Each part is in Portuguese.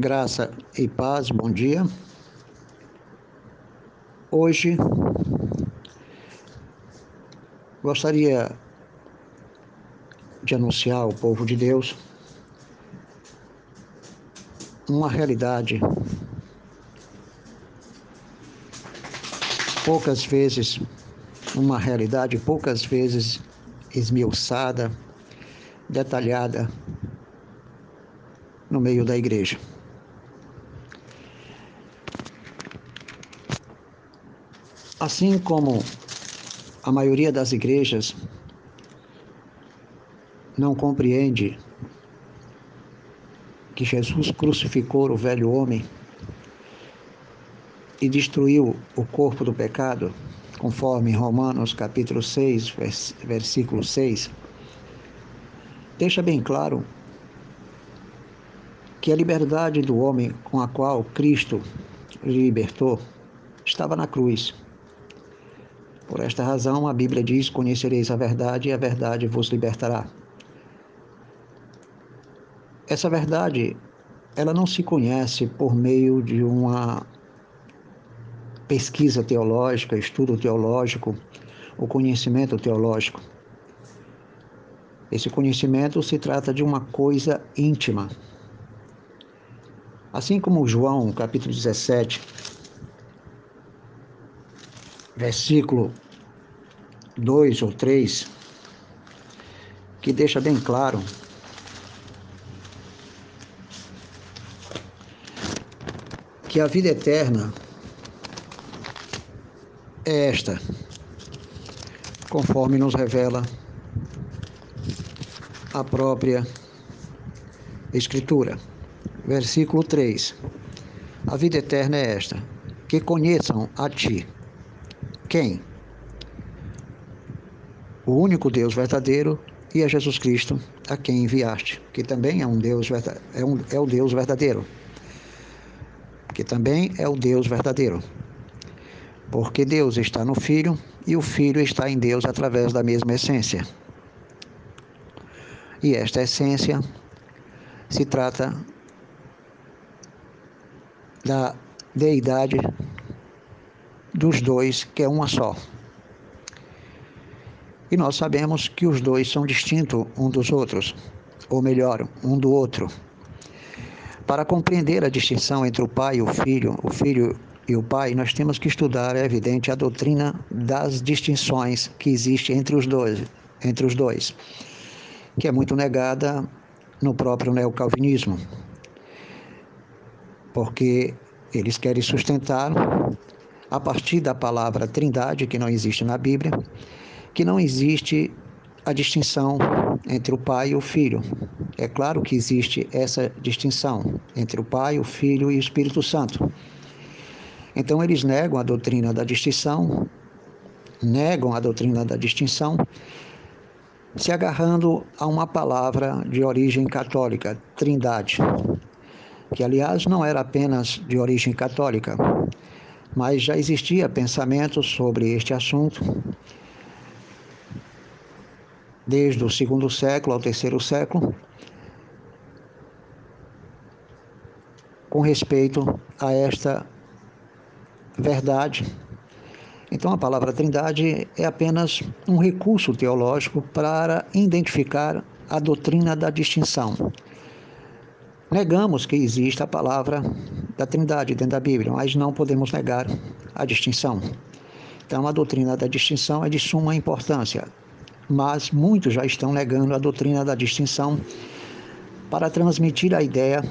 Graça e paz, bom dia. Hoje gostaria de anunciar ao povo de Deus uma realidade poucas vezes, uma realidade poucas vezes esmiuçada, detalhada no meio da igreja. Assim como a maioria das igrejas não compreende que Jesus crucificou o velho homem e destruiu o corpo do pecado, conforme Romanos capítulo 6, versículo 6, deixa bem claro que a liberdade do homem com a qual Cristo libertou estava na cruz. Por esta razão, a Bíblia diz: Conhecereis a verdade e a verdade vos libertará. Essa verdade, ela não se conhece por meio de uma pesquisa teológica, estudo teológico, o conhecimento teológico. Esse conhecimento se trata de uma coisa íntima. Assim como João, capítulo 17, versículo 2 ou 3, que deixa bem claro que a vida eterna é esta, conforme nos revela a própria Escritura. Versículo 3: A vida eterna é esta, que conheçam a Ti. Quem? O único Deus verdadeiro e a Jesus Cristo, a quem enviaste, que também é um Deus é, um, é o Deus verdadeiro. Que também é o Deus verdadeiro. Porque Deus está no Filho e o Filho está em Deus através da mesma essência. E esta essência se trata da deidade dos dois, que é uma só. E nós sabemos que os dois são distintos um dos outros, ou melhor, um do outro. Para compreender a distinção entre o pai e o filho, o filho e o pai, nós temos que estudar, é evidente, a doutrina das distinções que existe entre os dois, entre os dois, que é muito negada no próprio neocalvinismo, porque eles querem sustentar a partir da palavra Trindade, que não existe na Bíblia, que não existe a distinção entre o Pai e o Filho. É claro que existe essa distinção entre o Pai, o Filho e o Espírito Santo. Então eles negam a doutrina da distinção, negam a doutrina da distinção, se agarrando a uma palavra de origem católica, Trindade, que aliás não era apenas de origem católica, mas já existia pensamento sobre este assunto desde o segundo século ao terceiro século, com respeito a esta verdade. Então, a palavra Trindade é apenas um recurso teológico para identificar a doutrina da distinção. Negamos que exista a palavra da Trindade dentro da Bíblia, mas não podemos negar a distinção. Então, a doutrina da distinção é de suma importância, mas muitos já estão negando a doutrina da distinção para transmitir a ideia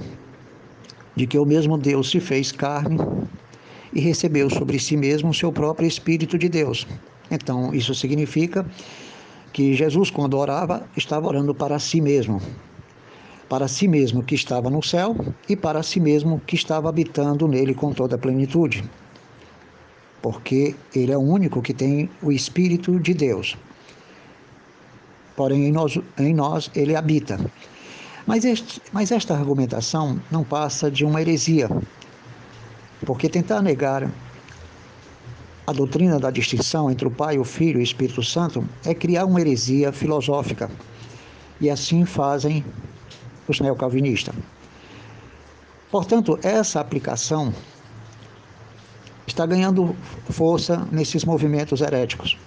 de que o mesmo Deus se fez carne e recebeu sobre si mesmo o seu próprio Espírito de Deus. Então, isso significa que Jesus, quando orava, estava orando para si mesmo. Para si mesmo que estava no céu e para si mesmo que estava habitando nele com toda a plenitude. Porque ele é o único que tem o Espírito de Deus. Porém, em nós, em nós ele habita. Mas, este, mas esta argumentação não passa de uma heresia, porque tentar negar a doutrina da distinção entre o Pai, o Filho e o Espírito Santo é criar uma heresia filosófica. E assim fazem os neocalvinistas. Portanto, essa aplicação está ganhando força nesses movimentos heréticos.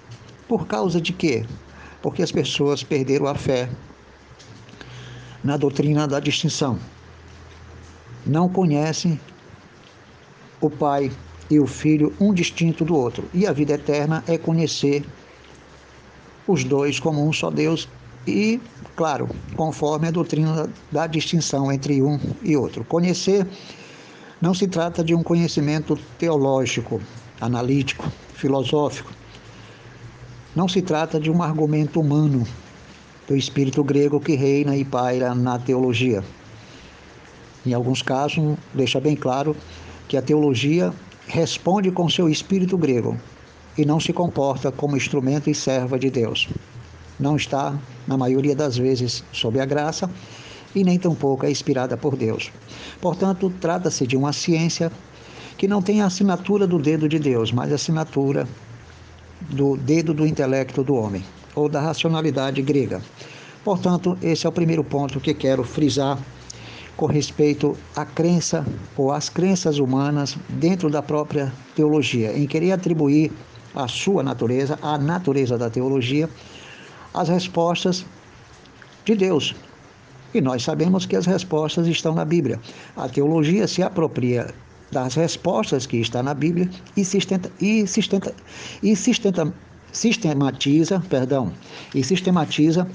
Por causa de quê? Porque as pessoas perderam a fé na doutrina da distinção. Não conhecem o Pai e o Filho um distinto do outro. E a vida eterna é conhecer os dois como um só Deus e, claro, conforme a doutrina da distinção entre um e outro. Conhecer não se trata de um conhecimento teológico, analítico, filosófico. Não se trata de um argumento humano do espírito grego que reina e paira na teologia. Em alguns casos, deixa bem claro que a teologia responde com seu espírito grego e não se comporta como instrumento e serva de Deus. Não está, na maioria das vezes, sob a graça e nem tampouco é inspirada por Deus. Portanto, trata-se de uma ciência que não tem a assinatura do dedo de Deus, mas a assinatura do dedo do intelecto do homem ou da racionalidade grega. Portanto, esse é o primeiro ponto que quero frisar com respeito à crença ou às crenças humanas dentro da própria teologia, em querer atribuir a sua natureza, a natureza da teologia, as respostas de Deus. E nós sabemos que as respostas estão na Bíblia. A teologia se apropria das respostas que está na Bíblia e, sustenta, e, sustenta, e sustenta, sistematiza, perdão, e sistematiza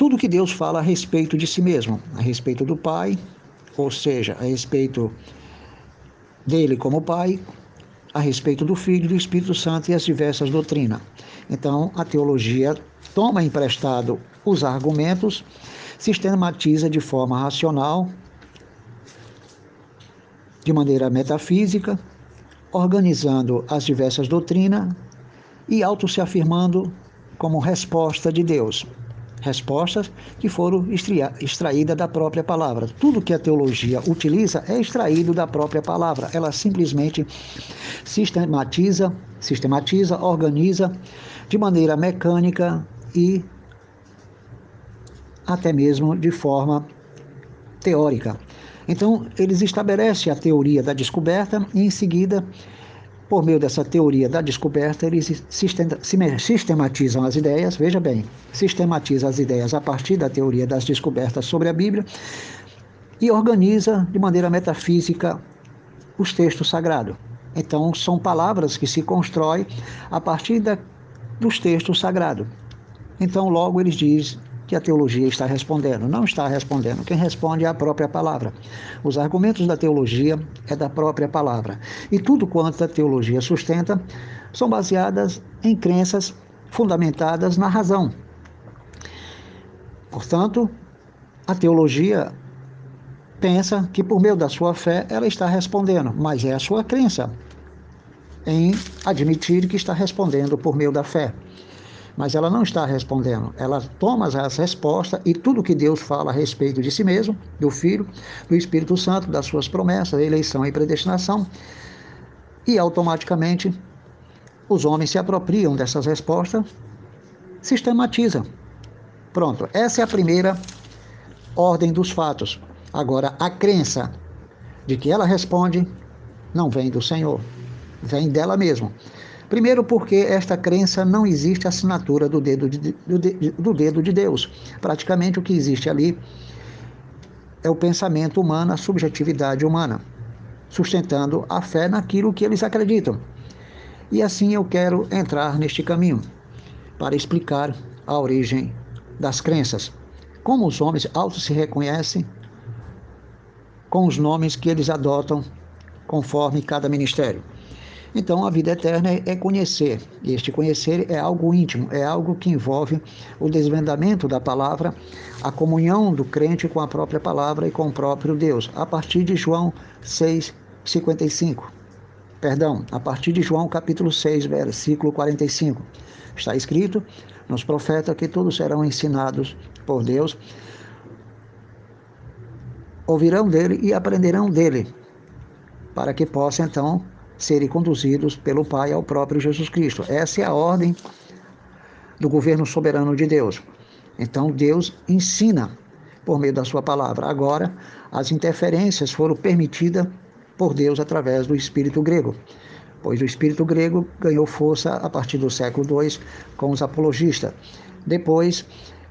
tudo que Deus fala a respeito de si mesmo, a respeito do Pai, ou seja, a respeito dele como Pai, a respeito do Filho, do Espírito Santo e as diversas doutrinas. Então, a teologia toma emprestado os argumentos, sistematiza de forma racional, de maneira metafísica, organizando as diversas doutrinas e auto se afirmando como resposta de Deus respostas que foram extraídas da própria palavra. Tudo que a teologia utiliza é extraído da própria palavra. Ela simplesmente sistematiza, sistematiza, organiza de maneira mecânica e até mesmo de forma teórica. Então, eles estabelecem a teoria da descoberta e em seguida por meio dessa teoria da descoberta, eles sistematizam as ideias, veja bem, sistematiza as ideias a partir da teoria das descobertas sobre a Bíblia e organiza de maneira metafísica os textos sagrados. Então, são palavras que se constroem a partir da, dos textos sagrados. Então, logo eles dizem que a teologia está respondendo. Não está respondendo. Quem responde é a própria palavra. Os argumentos da teologia é da própria palavra. E tudo quanto a teologia sustenta são baseadas em crenças fundamentadas na razão. Portanto, a teologia pensa que por meio da sua fé ela está respondendo, mas é a sua crença em admitir que está respondendo por meio da fé mas ela não está respondendo. Ela toma as respostas e tudo que Deus fala a respeito de si mesmo, do Filho, do Espírito Santo, das suas promessas, eleição e predestinação, e automaticamente os homens se apropriam dessas respostas, sistematizam. Pronto, essa é a primeira ordem dos fatos. Agora, a crença de que ela responde não vem do Senhor, vem dela mesma. Primeiro, porque esta crença não existe assinatura do dedo de, do, de, do dedo de Deus. Praticamente o que existe ali é o pensamento humano, a subjetividade humana, sustentando a fé naquilo que eles acreditam. E assim eu quero entrar neste caminho para explicar a origem das crenças. Como os homens auto se reconhecem com os nomes que eles adotam conforme cada ministério. Então, a vida eterna é conhecer. Este conhecer é algo íntimo, é algo que envolve o desvendamento da palavra, a comunhão do crente com a própria palavra e com o próprio Deus, a partir de João 6, 55. Perdão, a partir de João capítulo 6, versículo 45. Está escrito nos profetas que todos serão ensinados por Deus, ouvirão dele e aprenderão dele, para que possa então serem conduzidos pelo Pai ao próprio Jesus Cristo. Essa é a ordem do governo soberano de Deus. Então Deus ensina por meio da sua palavra. Agora, as interferências foram permitidas por Deus através do espírito grego, pois o espírito grego ganhou força a partir do século II com os apologistas. Depois,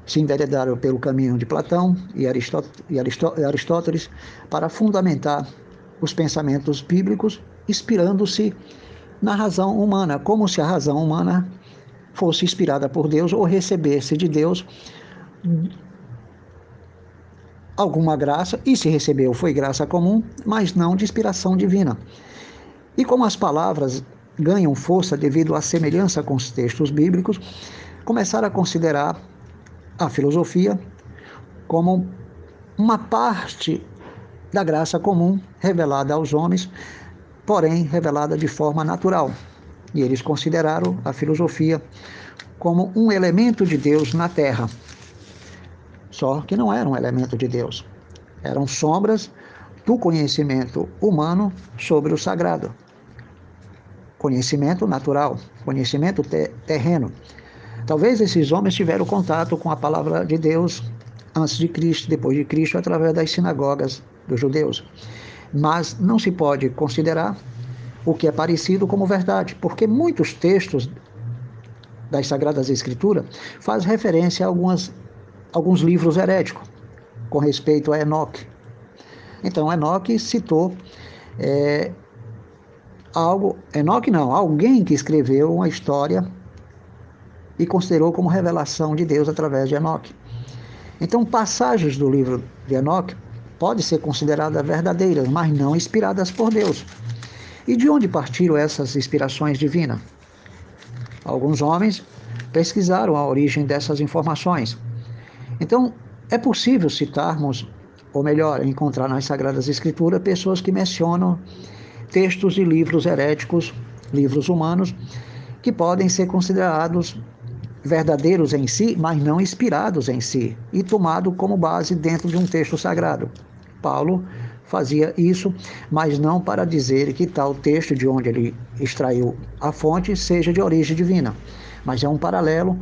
se enveredaram pelo caminho de Platão e Aristóteles para fundamentar os pensamentos bíblicos, inspirando-se na razão humana, como se a razão humana fosse inspirada por Deus ou recebesse de Deus alguma graça, e se recebeu foi graça comum, mas não de inspiração divina. E como as palavras ganham força devido à semelhança com os textos bíblicos, começaram a considerar a filosofia como uma parte da graça comum revelada aos homens, porém revelada de forma natural. E eles consideraram a filosofia como um elemento de Deus na Terra. Só que não era um elemento de Deus. Eram sombras do conhecimento humano sobre o sagrado. Conhecimento natural, conhecimento te terreno. Talvez esses homens tiveram contato com a palavra de Deus antes de Cristo, depois de Cristo, através das sinagogas dos judeus. Mas não se pode considerar o que é parecido como verdade, porque muitos textos das Sagradas Escrituras fazem referência a algumas, alguns livros heréticos com respeito a Enoque. Então, Enoque citou é, algo, Enoque não, alguém que escreveu uma história e considerou como revelação de Deus através de Enoque. Então, passagens do livro de Enoque podem ser consideradas verdadeiras, mas não inspiradas por Deus. E de onde partiram essas inspirações divinas? Alguns homens pesquisaram a origem dessas informações. Então, é possível citarmos, ou melhor, encontrar nas Sagradas Escrituras pessoas que mencionam textos e livros heréticos, livros humanos, que podem ser considerados verdadeiros em si, mas não inspirados em si, e tomado como base dentro de um texto sagrado. Paulo fazia isso, mas não para dizer que tal texto de onde ele extraiu a fonte seja de origem divina, mas é um paralelo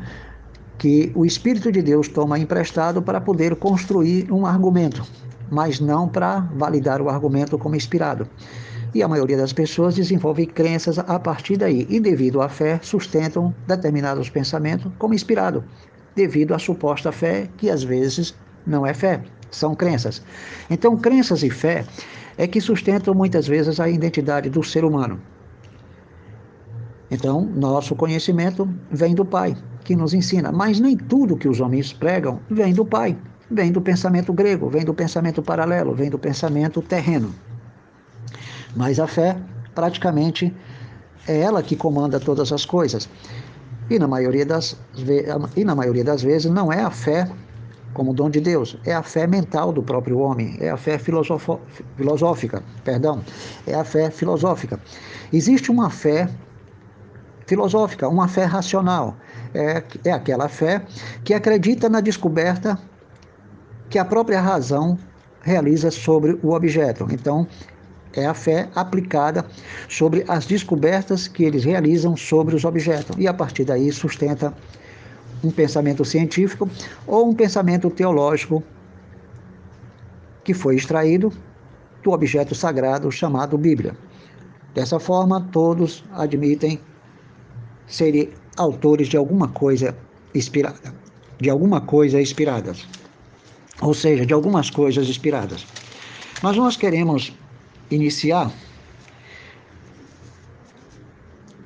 que o Espírito de Deus toma emprestado para poder construir um argumento, mas não para validar o argumento como inspirado. E a maioria das pessoas desenvolve crenças a partir daí, e devido à fé, sustentam determinados pensamentos como inspirado, devido à suposta fé, que às vezes não é fé são crenças. Então, crenças e fé é que sustentam muitas vezes a identidade do ser humano. Então, nosso conhecimento vem do Pai, que nos ensina, mas nem tudo que os homens pregam vem do Pai, vem do pensamento grego, vem do pensamento paralelo, vem do pensamento terreno. Mas a fé, praticamente, é ela que comanda todas as coisas. E na maioria das, e na maioria das vezes não é a fé como dom de Deus. É a fé mental do próprio homem, é a fé filosófica, perdão, é a fé filosófica. Existe uma fé filosófica, uma fé racional. É, é aquela fé que acredita na descoberta que a própria razão realiza sobre o objeto. Então, é a fé aplicada sobre as descobertas que eles realizam sobre os objetos. E a partir daí sustenta um pensamento científico ou um pensamento teológico que foi extraído do objeto sagrado chamado Bíblia. Dessa forma, todos admitem serem autores de alguma coisa inspirada, de alguma coisa inspirada, ou seja, de algumas coisas inspiradas. Mas nós queremos iniciar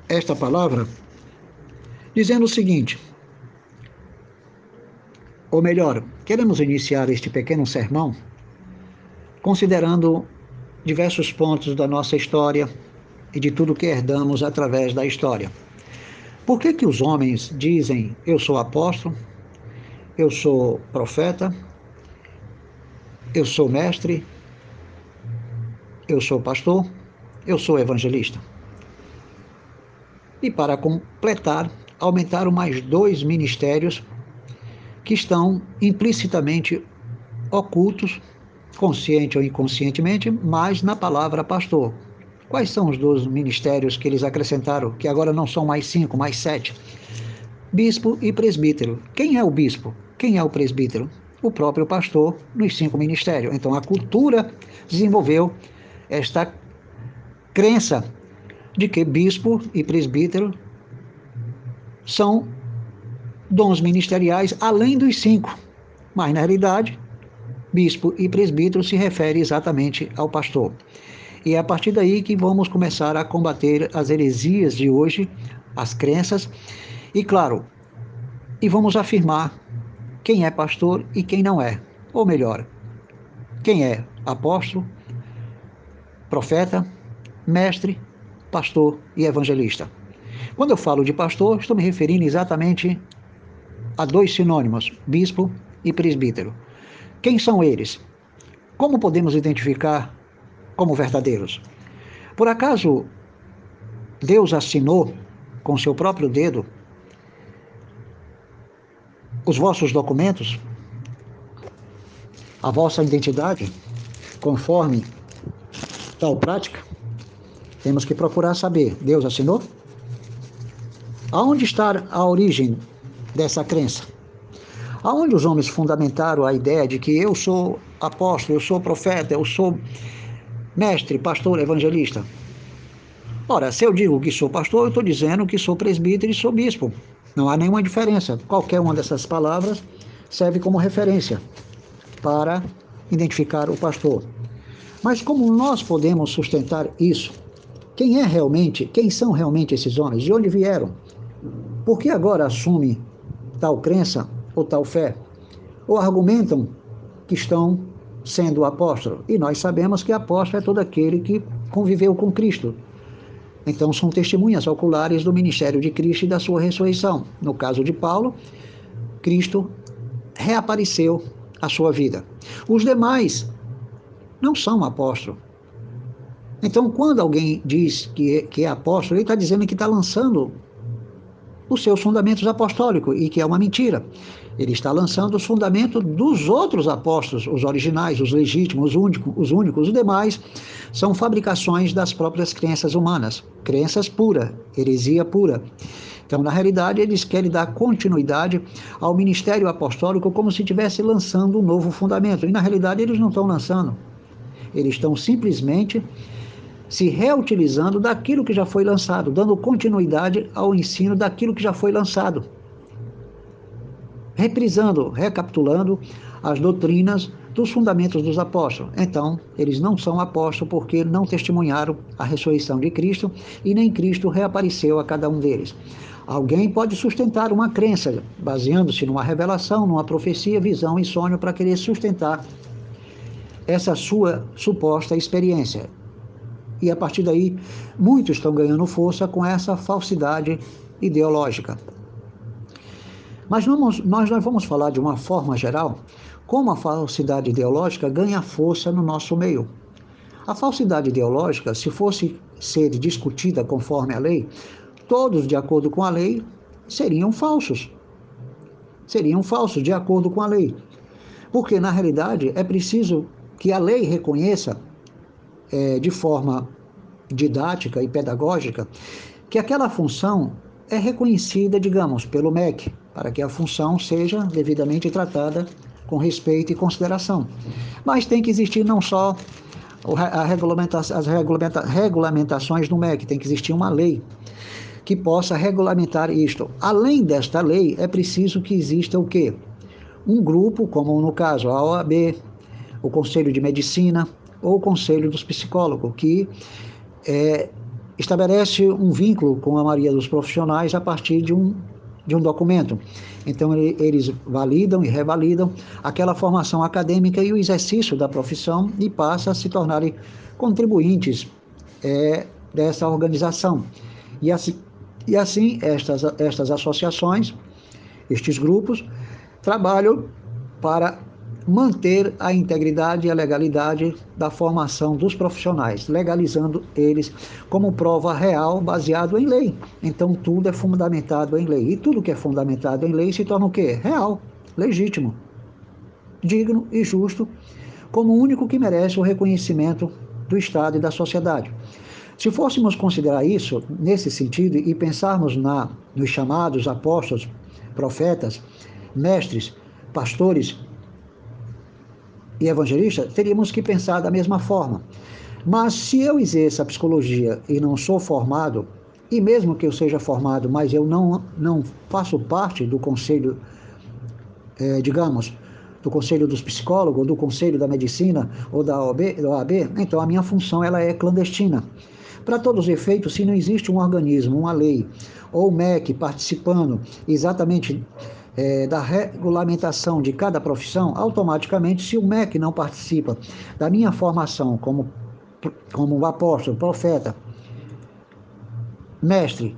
esta palavra dizendo o seguinte: ou melhor, queremos iniciar este pequeno sermão considerando diversos pontos da nossa história e de tudo que herdamos através da história. Por que, que os homens dizem eu sou apóstolo, eu sou profeta, eu sou mestre, eu sou pastor, eu sou evangelista? E para completar, aumentaram mais dois ministérios que estão implicitamente ocultos, consciente ou inconscientemente, mas na palavra pastor. Quais são os dois ministérios que eles acrescentaram, que agora não são mais cinco, mais sete? Bispo e presbítero. Quem é o bispo? Quem é o presbítero? o próprio pastor nos cinco ministérios. Então a cultura desenvolveu esta crença de que bispo e presbítero são dons ministeriais além dos cinco. Mas na realidade, bispo e presbítero se refere exatamente ao pastor. E é a partir daí que vamos começar a combater as heresias de hoje, as crenças, e claro, e vamos afirmar quem é pastor e quem não é. Ou melhor, quem é apóstolo, profeta, mestre, pastor e evangelista. Quando eu falo de pastor, estou me referindo exatamente a dois sinônimos, bispo e presbítero. Quem são eles? Como podemos identificar como verdadeiros? Por acaso Deus assinou com seu próprio dedo os vossos documentos, a vossa identidade, conforme tal prática? Temos que procurar saber. Deus assinou? Aonde está a origem dessa crença? Aonde os homens fundamentaram a ideia de que eu sou apóstolo, eu sou profeta, eu sou mestre, pastor, evangelista? Ora, se eu digo que sou pastor, eu estou dizendo que sou presbítero e sou bispo. Não há nenhuma diferença. Qualquer uma dessas palavras serve como referência para identificar o pastor. Mas como nós podemos sustentar isso? Quem é realmente, quem são realmente esses homens? De onde vieram? Por que agora assume tal crença ou tal fé? Ou argumentam que estão sendo apóstolo? E nós sabemos que apóstolo é todo aquele que conviveu com Cristo, então, são testemunhas oculares do ministério de Cristo e da sua ressurreição. No caso de Paulo, Cristo reapareceu à sua vida. Os demais não são apóstolos. Então, quando alguém diz é, que é apóstolo, ele está dizendo que está lançando os seus fundamentos apostólicos e que é uma mentira. Ele está lançando os fundamentos dos outros apóstolos, os originais, os legítimos, os únicos, os únicos, os demais são fabricações das próprias crenças humanas, crenças pura, heresia pura. Então, na realidade, eles querem dar continuidade ao ministério apostólico como se estivesse lançando um novo fundamento. E na realidade, eles não estão lançando. Eles estão simplesmente se reutilizando daquilo que já foi lançado, dando continuidade ao ensino daquilo que já foi lançado. Reprisando, recapitulando as doutrinas dos fundamentos dos apóstolos. Então, eles não são apóstolos porque não testemunharam a ressurreição de Cristo e nem Cristo reapareceu a cada um deles. Alguém pode sustentar uma crença, baseando-se numa revelação, numa profecia, visão e sonho, para querer sustentar essa sua suposta experiência. E a partir daí, muitos estão ganhando força com essa falsidade ideológica. Mas nós, nós vamos falar de uma forma geral como a falsidade ideológica ganha força no nosso meio. A falsidade ideológica, se fosse ser discutida conforme a lei, todos de acordo com a lei seriam falsos. Seriam falsos de acordo com a lei. Porque, na realidade, é preciso que a lei reconheça é, de forma didática e pedagógica que aquela função é reconhecida, digamos, pelo MEC, para que a função seja devidamente tratada com respeito e consideração. Mas tem que existir não só regulamenta as regulamenta regulamentações do MEC, tem que existir uma lei que possa regulamentar isto. Além desta lei, é preciso que exista o quê? Um grupo, como no caso a OAB, o Conselho de Medicina, ou Conselho dos Psicólogos, que é, estabelece um vínculo com a maioria dos profissionais a partir de um, de um documento. Então, eles validam e revalidam aquela formação acadêmica e o exercício da profissão e passa a se tornarem contribuintes é, dessa organização. E assim, e assim estas, estas associações, estes grupos, trabalham para manter a integridade e a legalidade da formação dos profissionais, legalizando eles como prova real baseado em lei. Então tudo é fundamentado em lei. E tudo que é fundamentado em lei se torna o quê? Real, legítimo, digno e justo, como o único que merece o reconhecimento do Estado e da sociedade. Se fôssemos considerar isso nesse sentido e pensarmos na, nos chamados apóstolos, profetas, mestres, pastores e evangelista, teríamos que pensar da mesma forma. Mas se eu exerço a psicologia e não sou formado, e mesmo que eu seja formado, mas eu não, não faço parte do conselho, é, digamos, do conselho dos psicólogos, do conselho da medicina ou da OAB, da OAB, então a minha função ela é clandestina. Para todos os efeitos, se não existe um organismo, uma lei, ou o MEC participando exatamente é, da regulamentação de cada profissão, automaticamente, se o MEC não participa da minha formação como, como apóstolo, profeta, mestre,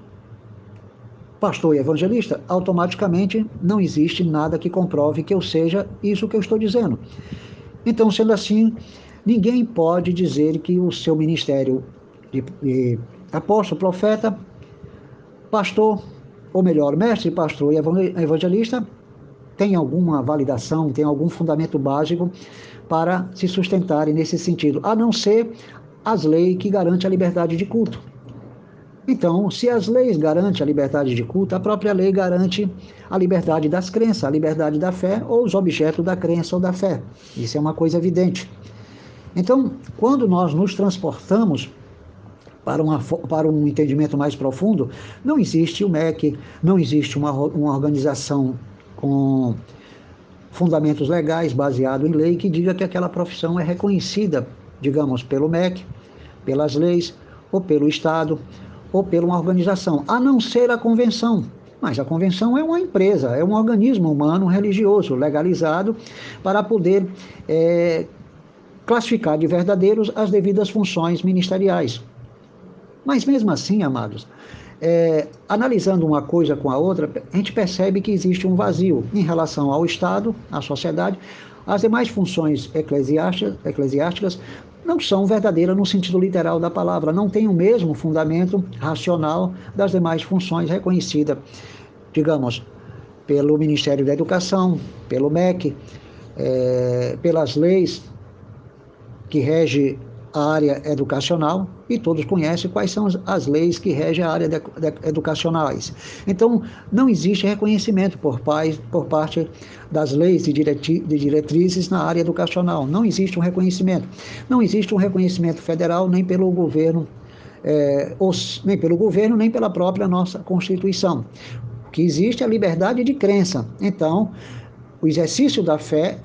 pastor e evangelista, automaticamente não existe nada que comprove que eu seja isso que eu estou dizendo. Então, sendo assim, ninguém pode dizer que o seu ministério de, de apóstolo, profeta, pastor, ou melhor, mestre, pastor e evangelista, tem alguma validação, tem algum fundamento básico para se sustentarem nesse sentido, a não ser as leis que garantem a liberdade de culto. Então, se as leis garantem a liberdade de culto, a própria lei garante a liberdade das crenças, a liberdade da fé ou os objetos da crença ou da fé. Isso é uma coisa evidente. Então, quando nós nos transportamos para, uma, para um entendimento mais profundo, não existe o MEC, não existe uma, uma organização com fundamentos legais baseado em lei que diga que aquela profissão é reconhecida, digamos, pelo MEC, pelas leis ou pelo Estado ou pela uma organização, a não ser a convenção. Mas a convenção é uma empresa, é um organismo humano religioso legalizado para poder é, classificar de verdadeiros as devidas funções ministeriais. Mas mesmo assim, amados, é, analisando uma coisa com a outra, a gente percebe que existe um vazio em relação ao Estado, à sociedade. As demais funções eclesiásticas, eclesiásticas não são verdadeiras no sentido literal da palavra, não têm o mesmo fundamento racional das demais funções reconhecidas, digamos, pelo Ministério da Educação, pelo MEC, é, pelas leis que regem a área educacional e todos conhecem quais são as leis que regem a área de, de, educacionais. Então, não existe reconhecimento por, pais, por parte das leis de, direti, de diretrizes na área educacional. Não existe um reconhecimento. Não existe um reconhecimento federal nem pelo governo, é, nem pelo governo, nem pela própria nossa Constituição. O que existe é a liberdade de crença. Então, o exercício da fé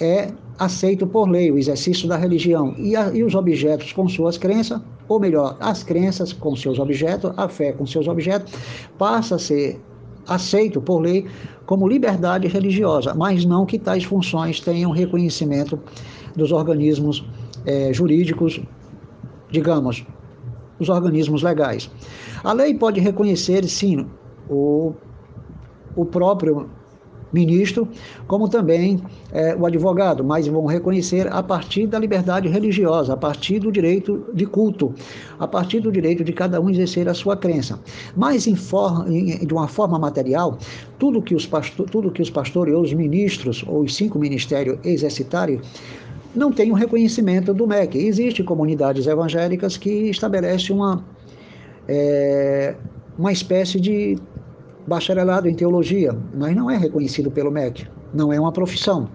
é aceito por lei, o exercício da religião, e, a, e os objetos com suas crenças, ou melhor, as crenças com seus objetos, a fé com seus objetos, passa a ser aceito por lei como liberdade religiosa, mas não que tais funções tenham reconhecimento dos organismos é, jurídicos, digamos, os organismos legais. A lei pode reconhecer, sim, o, o próprio ministro, como também é, o advogado, mas vão reconhecer a partir da liberdade religiosa, a partir do direito de culto, a partir do direito de cada um exercer a sua crença. Mas em forma, em, de uma forma material, tudo que os pastor, tudo que os pastores ou os ministros ou os cinco ministérios exercitarem não tem o um reconhecimento do MEC. Existem comunidades evangélicas que estabelecem uma é, uma espécie de bacharelado em teologia, mas não é reconhecido pelo MEC, não é uma profissão.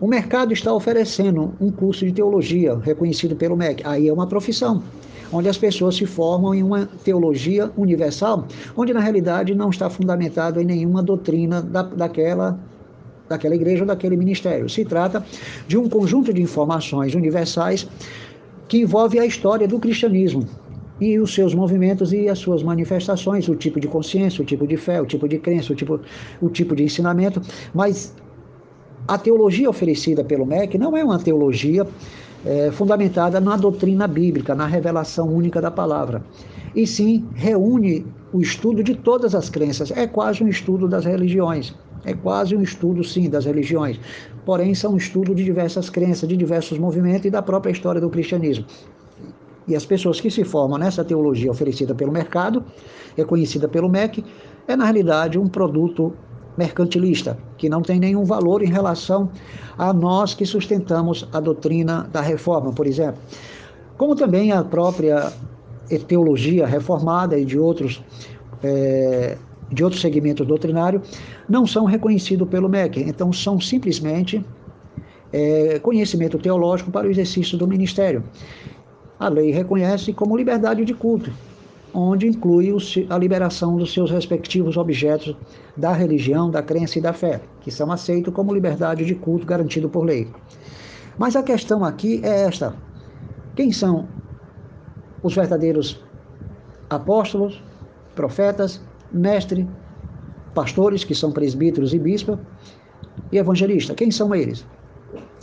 O mercado está oferecendo um curso de teologia reconhecido pelo MEC, aí é uma profissão, onde as pessoas se formam em uma teologia universal, onde na realidade não está fundamentado em nenhuma doutrina da, daquela daquela igreja ou daquele ministério. Se trata de um conjunto de informações universais que envolve a história do cristianismo, e os seus movimentos e as suas manifestações, o tipo de consciência, o tipo de fé, o tipo de crença, o tipo, o tipo de ensinamento, mas a teologia oferecida pelo MEC não é uma teologia é, fundamentada na doutrina bíblica, na revelação única da palavra, e sim reúne o estudo de todas as crenças, é quase um estudo das religiões. É quase um estudo, sim, das religiões. Porém, são um estudo de diversas crenças, de diversos movimentos e da própria história do cristianismo. E as pessoas que se formam nessa teologia oferecida pelo mercado, reconhecida pelo MEC, é na realidade um produto mercantilista, que não tem nenhum valor em relação a nós que sustentamos a doutrina da reforma, por exemplo. Como também a própria teologia reformada e de outros, é, de outros segmentos doutrinários não são reconhecidos pelo MEC. Então, são simplesmente é, conhecimento teológico para o exercício do ministério. A lei reconhece como liberdade de culto, onde inclui a liberação dos seus respectivos objetos da religião, da crença e da fé, que são aceitos como liberdade de culto garantido por lei. Mas a questão aqui é esta: quem são os verdadeiros apóstolos, profetas, mestres, pastores, que são presbíteros e bispas, e evangelistas? Quem são eles?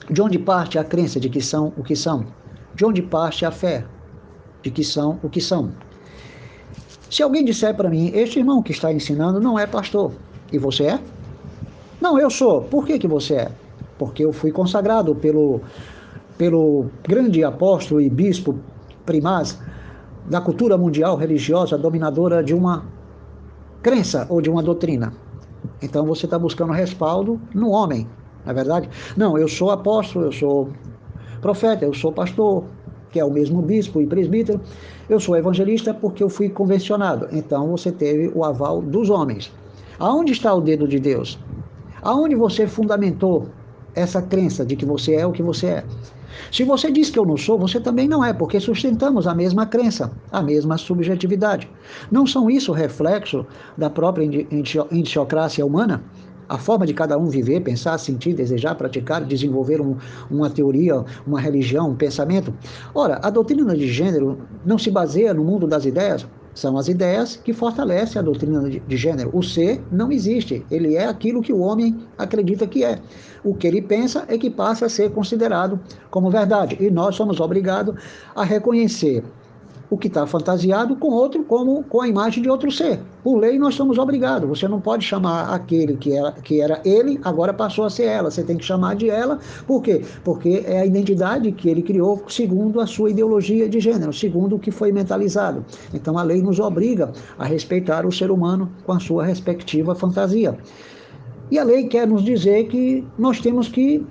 De onde parte a crença de que são o que são? De onde parte a fé de que são o que são? Se alguém disser para mim, este irmão que está ensinando não é pastor, e você é? Não, eu sou. Por que, que você é? Porque eu fui consagrado pelo, pelo grande apóstolo e bispo primaz da cultura mundial religiosa dominadora de uma crença ou de uma doutrina. Então você está buscando respaldo no homem, não é verdade? Não, eu sou apóstolo, eu sou profeta, eu sou pastor, que é o mesmo bispo e presbítero, eu sou evangelista porque eu fui convencionado. Então você teve o aval dos homens. Aonde está o dedo de Deus? Aonde você fundamentou essa crença de que você é o que você é? Se você diz que eu não sou, você também não é, porque sustentamos a mesma crença, a mesma subjetividade. Não são isso reflexo da própria indiciocracia humana? A forma de cada um viver, pensar, sentir, desejar, praticar, desenvolver um, uma teoria, uma religião, um pensamento. Ora, a doutrina de gênero não se baseia no mundo das ideias, são as ideias que fortalecem a doutrina de, de gênero. O ser não existe, ele é aquilo que o homem acredita que é. O que ele pensa é que passa a ser considerado como verdade, e nós somos obrigados a reconhecer o que está fantasiado com outro, como com a imagem de outro ser. Por lei, nós somos obrigados. Você não pode chamar aquele que era, que era ele, agora passou a ser ela. Você tem que chamar de ela. Por quê? Porque é a identidade que ele criou segundo a sua ideologia de gênero, segundo o que foi mentalizado. Então, a lei nos obriga a respeitar o ser humano com a sua respectiva fantasia. E a lei quer nos dizer que nós temos que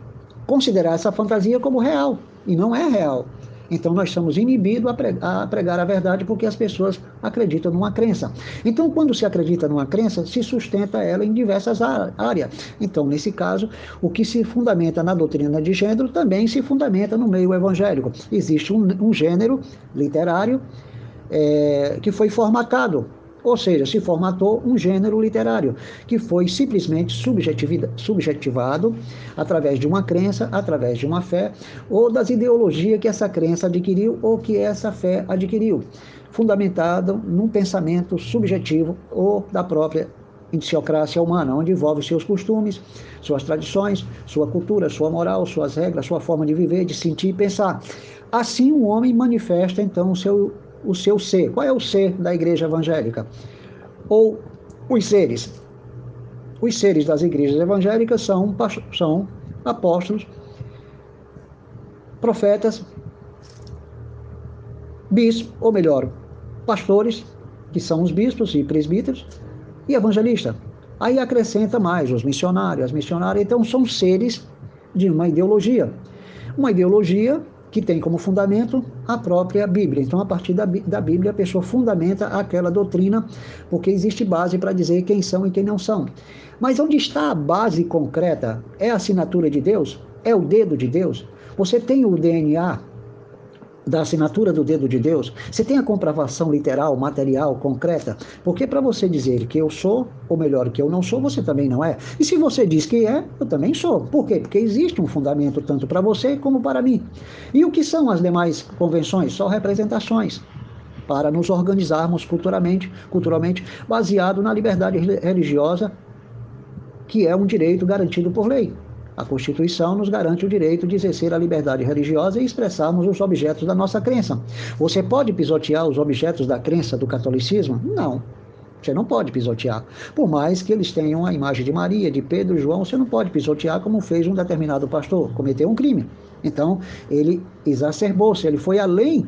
considerar essa fantasia como real. E não é real. Então nós somos inibidos a pregar a verdade porque as pessoas acreditam numa crença. Então, quando se acredita numa crença, se sustenta ela em diversas áreas. Então, nesse caso, o que se fundamenta na doutrina de gênero também se fundamenta no meio evangélico. Existe um, um gênero literário é, que foi formatado ou seja, se formatou um gênero literário que foi simplesmente subjetivado através de uma crença, através de uma fé, ou das ideologias que essa crença adquiriu ou que essa fé adquiriu, fundamentado num pensamento subjetivo ou da própria indiciocracia humana, onde envolve seus costumes, suas tradições, sua cultura, sua moral, suas regras, sua forma de viver, de sentir e pensar. Assim, o homem manifesta então o seu o seu ser. Qual é o ser da igreja evangélica? Ou os seres? Os seres das igrejas evangélicas são, são apóstolos, profetas, bispos, ou melhor, pastores, que são os bispos e presbíteros, e evangelista. Aí acrescenta mais os missionários, as missionárias. Então são seres de uma ideologia. Uma ideologia que tem como fundamento a própria Bíblia. Então, a partir da, da Bíblia, a pessoa fundamenta aquela doutrina, porque existe base para dizer quem são e quem não são. Mas onde está a base concreta? É a assinatura de Deus? É o dedo de Deus? Você tem o DNA da assinatura do dedo de Deus, você tem a comprovação literal, material, concreta, porque para você dizer que eu sou, ou melhor, que eu não sou, você também não é. E se você diz que é, eu também sou. Por quê? Porque existe um fundamento tanto para você como para mim. E o que são as demais convenções? Só representações para nos organizarmos culturalmente, culturalmente baseado na liberdade religiosa, que é um direito garantido por lei. A Constituição nos garante o direito de exercer a liberdade religiosa e expressarmos os objetos da nossa crença. Você pode pisotear os objetos da crença do catolicismo? Não. Você não pode pisotear. Por mais que eles tenham a imagem de Maria, de Pedro, João, você não pode pisotear como fez um determinado pastor. Cometeu um crime. Então, ele exacerbou-se, ele foi além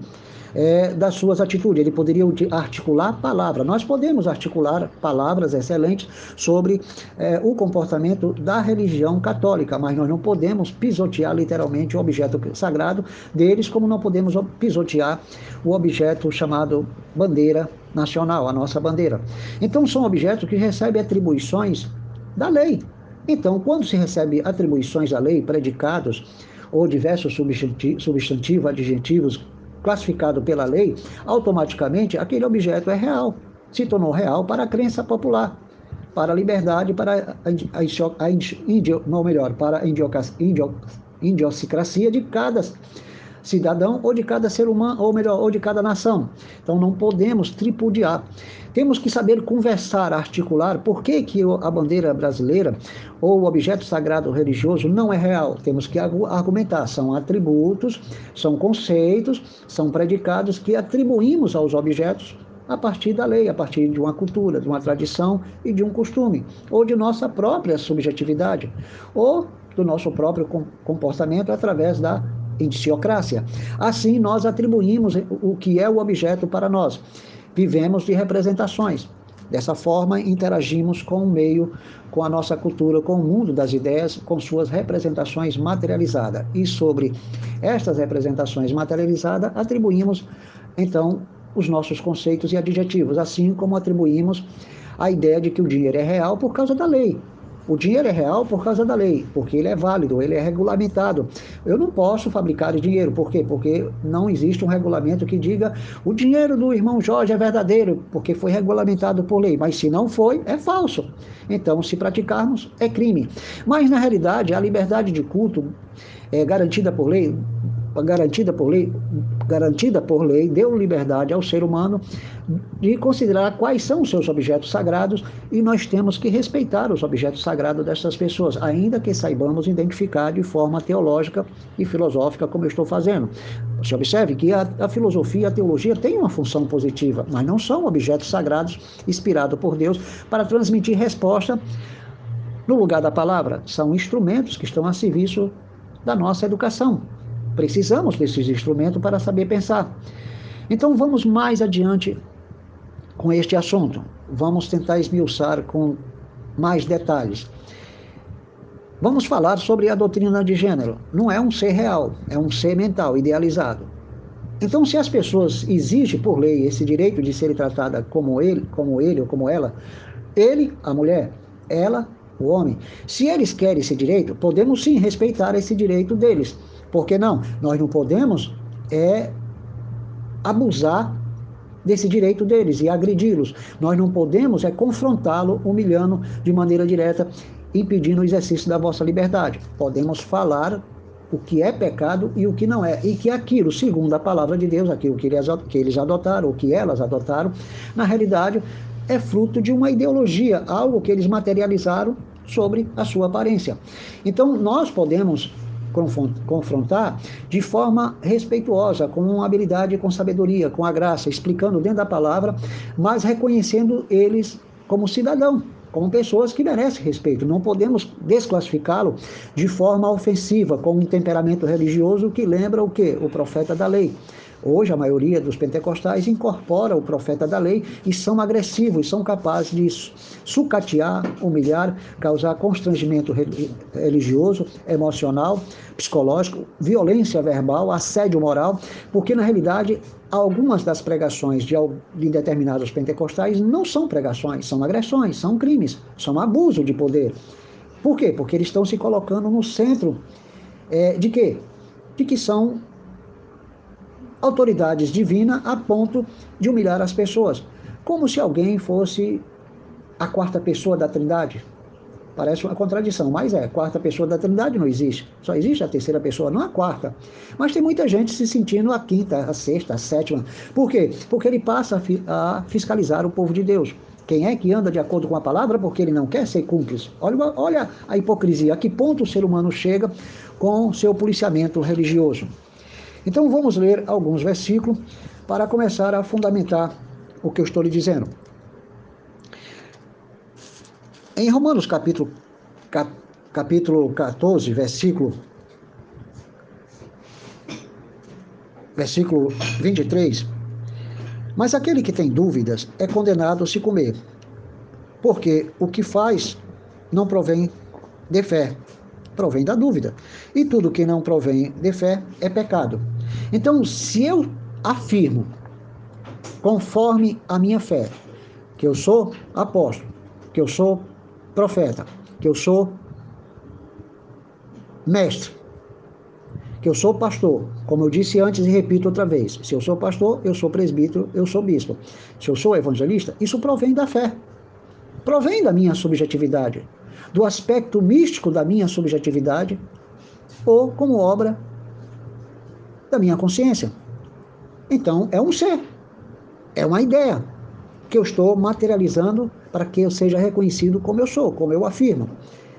é, das suas atitudes. Ele poderia articular palavras. Nós podemos articular palavras excelentes sobre é, o comportamento da religião católica, mas nós não podemos pisotear literalmente o objeto sagrado deles, como não podemos pisotear o objeto chamado bandeira nacional, a nossa bandeira. Então, são objetos que recebem atribuições da lei Então, quando se recebe atribuições à lei, predicados ou diversos substantivos, adjetivos classificados pela lei, automaticamente aquele objeto é real, se tornou real para a crença popular, para a liberdade, para a, a, a indio, não melhor, para a idiosincrasia de cada cidadão ou de cada ser humano, ou melhor, ou de cada nação. Então não podemos tripudiar. Temos que saber conversar, articular por que, que a bandeira brasileira ou o objeto sagrado religioso não é real. Temos que argumentar. São atributos, são conceitos, são predicados que atribuímos aos objetos a partir da lei, a partir de uma cultura, de uma tradição e de um costume, ou de nossa própria subjetividade, ou do nosso próprio comportamento através da indiciocrácia. Assim, nós atribuímos o que é o objeto para nós. Vivemos de representações. Dessa forma, interagimos com o meio, com a nossa cultura, com o mundo das ideias, com suas representações materializadas. E sobre estas representações materializadas, atribuímos, então, os nossos conceitos e adjetivos, assim como atribuímos a ideia de que o dinheiro é real por causa da lei, o dinheiro é real por causa da lei, porque ele é válido, ele é regulamentado. Eu não posso fabricar dinheiro, por quê? Porque não existe um regulamento que diga o dinheiro do irmão Jorge é verdadeiro, porque foi regulamentado por lei. Mas se não foi, é falso. Então, se praticarmos, é crime. Mas, na realidade, a liberdade de culto é garantida por lei garantida por lei, garantida por lei, deu liberdade ao ser humano de considerar quais são os seus objetos sagrados e nós temos que respeitar os objetos sagrados dessas pessoas, ainda que saibamos identificar de forma teológica e filosófica, como eu estou fazendo. Você observe que a, a filosofia a teologia têm uma função positiva, mas não são objetos sagrados inspirados por Deus para transmitir resposta no lugar da palavra. São instrumentos que estão a serviço da nossa educação, Precisamos desses instrumentos para saber pensar. Então vamos mais adiante com este assunto. Vamos tentar esmiuçar com mais detalhes. Vamos falar sobre a doutrina de gênero. Não é um ser real, é um ser mental, idealizado. Então, se as pessoas exigem por lei esse direito de ser tratada como ele, como ele ou como ela, ele, a mulher, ela, o homem, se eles querem esse direito, podemos sim respeitar esse direito deles. Por que não? Nós não podemos é abusar desse direito deles e agredi-los. Nós não podemos é confrontá-lo, humilhando de maneira direta, impedindo o exercício da vossa liberdade. Podemos falar o que é pecado e o que não é. E que aquilo, segundo a palavra de Deus, aquilo que eles adotaram, ou que elas adotaram, na realidade é fruto de uma ideologia, algo que eles materializaram sobre a sua aparência. Então, nós podemos confrontar de forma respeituosa, com habilidade, com sabedoria, com a graça, explicando dentro da palavra, mas reconhecendo eles como cidadão, como pessoas que merecem respeito. Não podemos desclassificá-lo de forma ofensiva, com um temperamento religioso que lembra o que? O profeta da lei. Hoje, a maioria dos pentecostais incorpora o profeta da lei e são agressivos, são capazes de sucatear, humilhar, causar constrangimento religioso, emocional, psicológico, violência verbal, assédio moral, porque na realidade algumas das pregações de, de determinados pentecostais não são pregações, são agressões, são crimes, são abuso de poder. Por quê? Porque eles estão se colocando no centro é, de quê? De que são autoridades divinas a ponto de humilhar as pessoas, como se alguém fosse a quarta pessoa da Trindade. Parece uma contradição, mas é, a quarta pessoa da Trindade não existe. Só existe a terceira pessoa, não a quarta. Mas tem muita gente se sentindo a quinta, a sexta, a sétima. Por quê? Porque ele passa a fiscalizar o povo de Deus. Quem é que anda de acordo com a palavra porque ele não quer ser cúmplice? Olha, olha a hipocrisia, a que ponto o ser humano chega com seu policiamento religioso. Então vamos ler alguns versículos para começar a fundamentar o que eu estou lhe dizendo. Em Romanos capítulo, cap, capítulo 14, versículo, versículo 23, mas aquele que tem dúvidas é condenado a se comer, porque o que faz não provém de fé, provém da dúvida. E tudo que não provém de fé é pecado. Então, se eu afirmo, conforme a minha fé, que eu sou apóstolo, que eu sou profeta, que eu sou mestre, que eu sou pastor, como eu disse antes e repito outra vez: se eu sou pastor, eu sou presbítero, eu sou bispo. Se eu sou evangelista, isso provém da fé, provém da minha subjetividade, do aspecto místico da minha subjetividade, ou como obra da minha consciência. Então, é um ser, é uma ideia que eu estou materializando para que eu seja reconhecido como eu sou, como eu afirmo.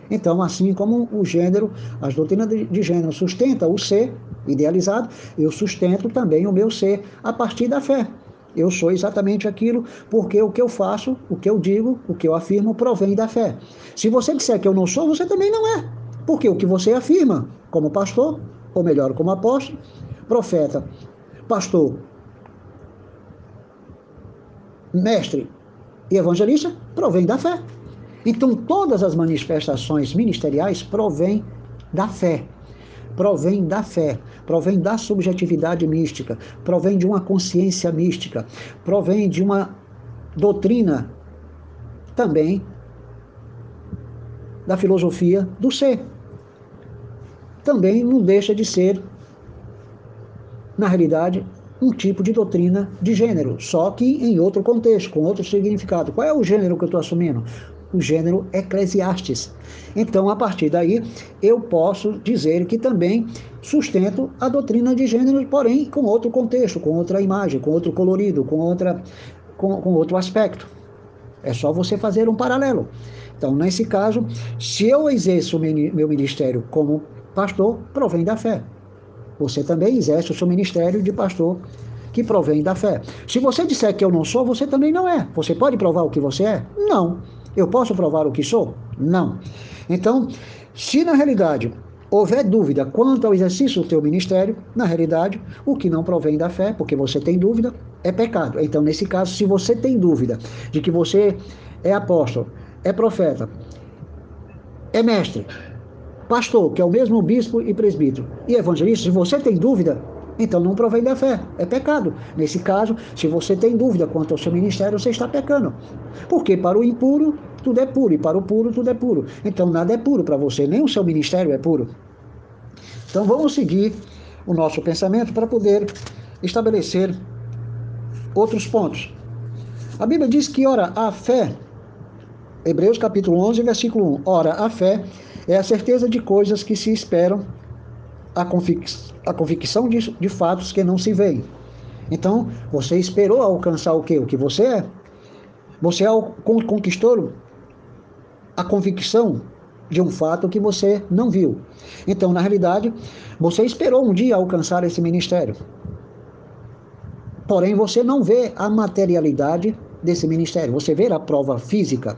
Então, assim como o gênero, as doutrinas de gênero sustentam o ser idealizado, eu sustento também o meu ser a partir da fé. Eu sou exatamente aquilo porque o que eu faço, o que eu digo, o que eu afirmo provém da fé. Se você disser que eu não sou, você também não é. Porque o que você afirma como pastor, ou melhor, como apóstolo, profeta, pastor, mestre e evangelista, provém da fé. Então, todas as manifestações ministeriais provêm da fé. Provém da fé, provém da subjetividade mística, provém de uma consciência mística, provém de uma doutrina também da filosofia do ser. Também não deixa de ser, na realidade, um tipo de doutrina de gênero, só que em outro contexto, com outro significado. Qual é o gênero que eu estou assumindo? o gênero Eclesiastes. Então, a partir daí, eu posso dizer que também sustento a doutrina de gênero, porém com outro contexto, com outra imagem, com outro colorido, com, outra, com, com outro aspecto. É só você fazer um paralelo. Então, nesse caso, se eu exerço meu ministério como pastor, provém da fé. Você também exerce o seu ministério de pastor que provém da fé. Se você disser que eu não sou, você também não é. Você pode provar o que você é? Não. Eu posso provar o que sou? Não. Então, se na realidade houver dúvida quanto ao exercício do teu ministério, na realidade, o que não provém da fé, porque você tem dúvida, é pecado. Então, nesse caso, se você tem dúvida de que você é apóstolo, é profeta, é mestre, pastor, que é o mesmo bispo e presbítero, e evangelista, se você tem dúvida, então não provém da fé, é pecado. Nesse caso, se você tem dúvida quanto ao seu ministério, você está pecando. Porque para o impuro, tudo é puro, e para o puro, tudo é puro. Então nada é puro para você, nem o seu ministério é puro. Então vamos seguir o nosso pensamento para poder estabelecer outros pontos. A Bíblia diz que, ora, a fé, Hebreus capítulo 11, versículo 1, ora, a fé é a certeza de coisas que se esperam a, convic a convicção de, de fatos que não se veem. Então, você esperou alcançar o que? O que você é. Você conquistou a convicção de um fato que você não viu. Então, na realidade, você esperou um dia alcançar esse ministério. Porém, você não vê a materialidade desse ministério. Você vê a prova física,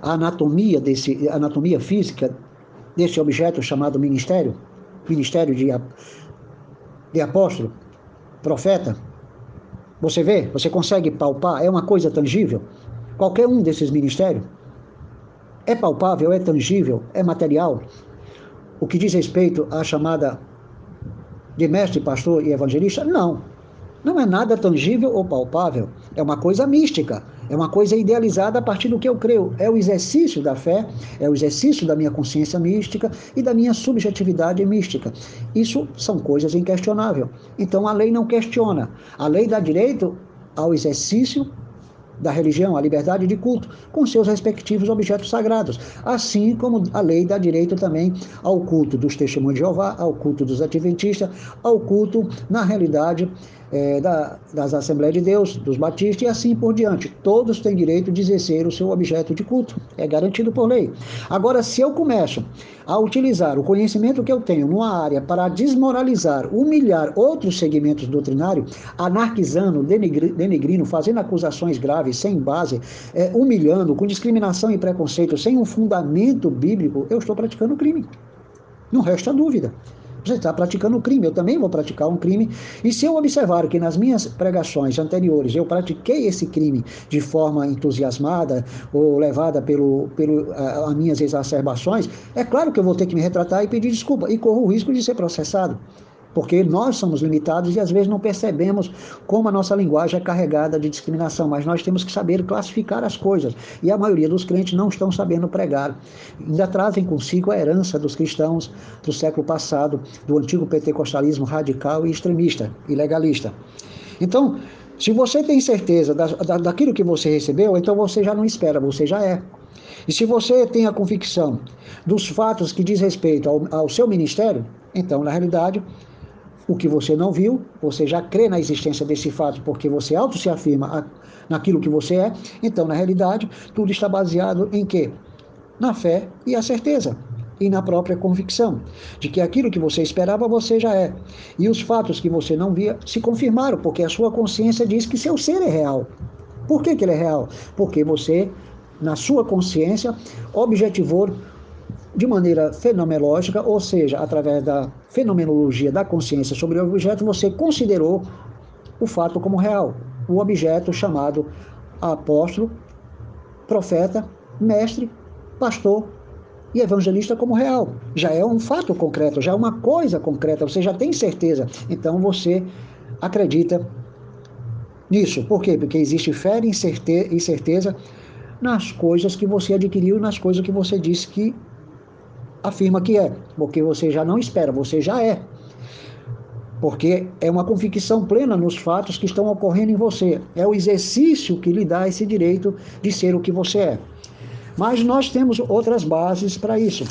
a anatomia desse, a anatomia física desse objeto chamado ministério ministério de, de apóstolo, profeta, você vê, você consegue palpar, é uma coisa tangível. Qualquer um desses ministérios é palpável, é tangível, é material. O que diz respeito à chamada de mestre, pastor e evangelista, não. Não é nada tangível ou palpável, é uma coisa mística, é uma coisa idealizada a partir do que eu creio. É o exercício da fé, é o exercício da minha consciência mística e da minha subjetividade mística. Isso são coisas inquestionáveis. Então a lei não questiona. A lei dá direito ao exercício da religião, a liberdade de culto, com seus respectivos objetos sagrados, assim como a lei dá direito também ao culto dos testemunhos de Jeová, ao culto dos adventistas, ao culto, na realidade, é, da, das Assembleias de Deus, dos Batistas e assim por diante. Todos têm direito de exercer o seu objeto de culto, é garantido por lei. Agora, se eu começo a utilizar o conhecimento que eu tenho numa área para desmoralizar, humilhar outros segmentos doutrinários, anarquizando, denegri, denegrindo, fazendo acusações graves, sem base, é, humilhando, com discriminação e preconceito, sem um fundamento bíblico, eu estou praticando crime. Não resta dúvida. Você está praticando um crime, eu também vou praticar um crime. E se eu observar que nas minhas pregações anteriores eu pratiquei esse crime de forma entusiasmada ou levada pelo, pelo as minhas exacerbações, é claro que eu vou ter que me retratar e pedir desculpa e corro o risco de ser processado. Porque nós somos limitados e às vezes não percebemos como a nossa linguagem é carregada de discriminação, mas nós temos que saber classificar as coisas. E a maioria dos crentes não estão sabendo pregar. Ainda trazem consigo a herança dos cristãos do século passado, do antigo pentecostalismo radical e extremista e legalista. Então, se você tem certeza da, da, daquilo que você recebeu, então você já não espera, você já é. E se você tem a convicção dos fatos que diz respeito ao, ao seu ministério, então, na realidade, o que você não viu, você já crê na existência desse fato, porque você auto se afirma naquilo que você é. Então, na realidade, tudo está baseado em quê? Na fé e a certeza e na própria convicção de que aquilo que você esperava você já é. E os fatos que você não via se confirmaram, porque a sua consciência diz que seu ser é real. Por que, que ele é real? Porque você, na sua consciência, objetivou de maneira fenomenológica, ou seja, através da fenomenologia da consciência sobre o objeto, você considerou o fato como real, o objeto chamado apóstolo, profeta, mestre, pastor e evangelista como real. Já é um fato concreto, já é uma coisa concreta, você já tem certeza. Então você acredita nisso. Por quê? Porque existe fé e certeza nas coisas que você adquiriu, nas coisas que você disse que afirma que é, porque você já não espera, você já é. Porque é uma convicção plena nos fatos que estão ocorrendo em você. É o exercício que lhe dá esse direito de ser o que você é. Mas nós temos outras bases para isso.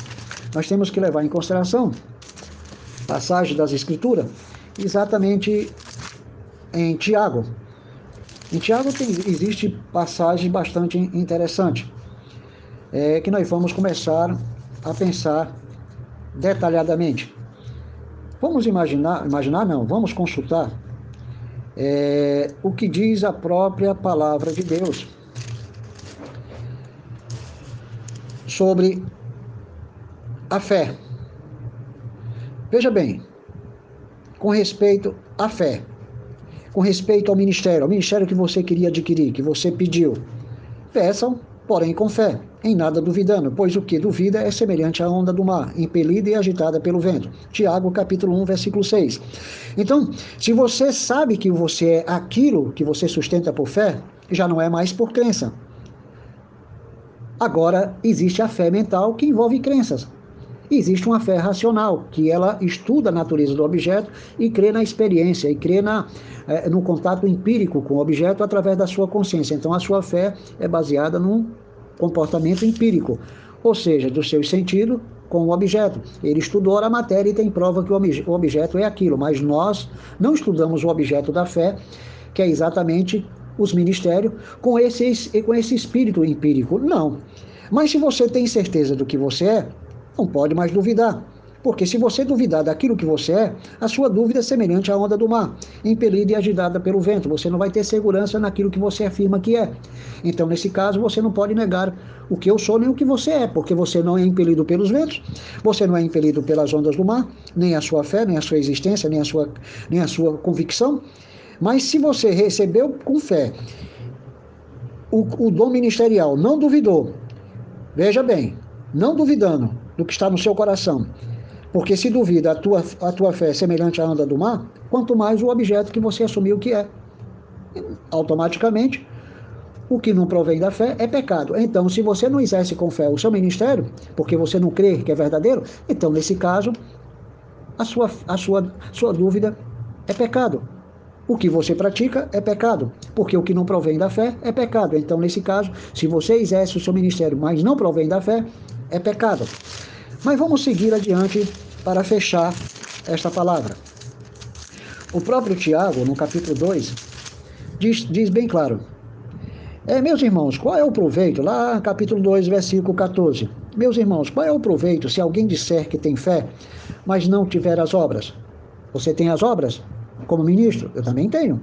Nós temos que levar em consideração passagem das Escrituras, exatamente em Tiago. Em Tiago tem, existe passagem bastante interessante, é, que nós vamos começar a pensar detalhadamente. Vamos imaginar, imaginar não, vamos consultar é, o que diz a própria palavra de Deus sobre a fé. Veja bem, com respeito à fé, com respeito ao ministério, ao ministério que você queria adquirir, que você pediu, peçam, porém com fé em nada duvidando, pois o que duvida é semelhante à onda do mar, impelida e agitada pelo vento. Tiago, capítulo 1, versículo 6. Então, se você sabe que você é aquilo que você sustenta por fé, já não é mais por crença. Agora, existe a fé mental que envolve crenças. Existe uma fé racional, que ela estuda a natureza do objeto e crê na experiência, e crê na, é, no contato empírico com o objeto através da sua consciência. Então, a sua fé é baseada num comportamento empírico, ou seja, do seu sentido com o objeto. Ele estudou a matéria e tem prova que o objeto é aquilo, mas nós não estudamos o objeto da fé, que é exatamente os ministérios, com esse, com esse espírito empírico. Não. Mas se você tem certeza do que você é, não pode mais duvidar. Porque se você duvidar daquilo que você é, a sua dúvida é semelhante à onda do mar, impelida e agitada pelo vento. Você não vai ter segurança naquilo que você afirma que é. Então, nesse caso, você não pode negar o que eu sou nem o que você é, porque você não é impelido pelos ventos, você não é impelido pelas ondas do mar, nem a sua fé, nem a sua existência, nem a sua, nem a sua convicção. Mas se você recebeu com fé o, o dom ministerial, não duvidou, veja bem, não duvidando do que está no seu coração, porque se duvida a tua, a tua fé é semelhante à onda do mar, quanto mais o objeto que você assumiu que é. Automaticamente, o que não provém da fé é pecado. Então, se você não exerce com fé o seu ministério, porque você não crê que é verdadeiro, então, nesse caso, a sua, a sua, sua dúvida é pecado. O que você pratica é pecado, porque o que não provém da fé é pecado. Então, nesse caso, se você exerce o seu ministério, mas não provém da fé, é pecado. Mas vamos seguir adiante para fechar esta palavra. O próprio Tiago, no capítulo 2, diz, diz bem claro: é, meus irmãos, qual é o proveito? Lá, capítulo 2, versículo 14. Meus irmãos, qual é o proveito se alguém disser que tem fé, mas não tiver as obras? Você tem as obras? Como ministro? Eu também tenho.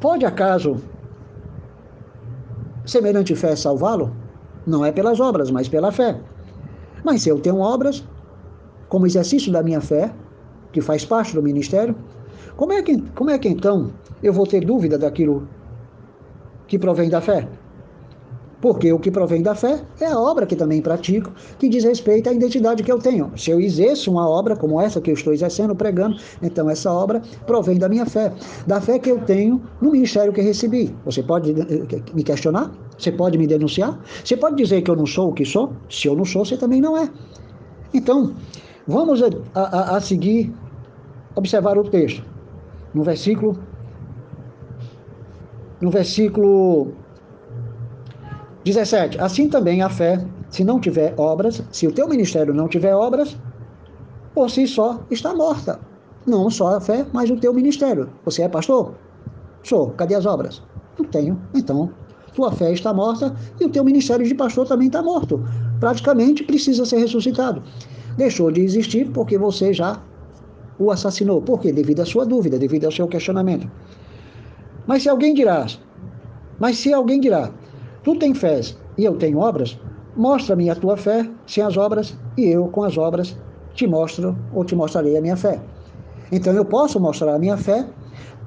Pode acaso semelhante fé salvá-lo? Não é pelas obras, mas pela fé. Mas se eu tenho obras, como exercício da minha fé, que faz parte do ministério, como é que, como é que então eu vou ter dúvida daquilo que provém da fé? Porque o que provém da fé é a obra que também pratico, que diz respeito à identidade que eu tenho. Se eu exerço uma obra como essa que eu estou exercendo, pregando, então essa obra provém da minha fé, da fé que eu tenho no ministério que recebi. Você pode eh, me questionar? Você pode me denunciar? Você pode dizer que eu não sou o que sou? Se eu não sou, você também não é. Então, vamos a, a, a seguir, observar o texto. No versículo. No versículo 17. Assim também a fé, se não tiver obras, se o teu ministério não tiver obras, por si só está morta. Não só a fé, mas o teu ministério. Você é pastor? Sou. Cadê as obras? Não tenho. Então, tua fé está morta e o teu ministério de pastor também está morto. Praticamente precisa ser ressuscitado. Deixou de existir porque você já o assassinou. Por quê? Devido à sua dúvida, devido ao seu questionamento. Mas se alguém dirá, mas se alguém dirá, Tu tens fé e eu tenho obras? Mostra-me a tua fé sem as obras, e eu, com as obras, te mostro ou te mostrarei a minha fé. Então eu posso mostrar a minha fé,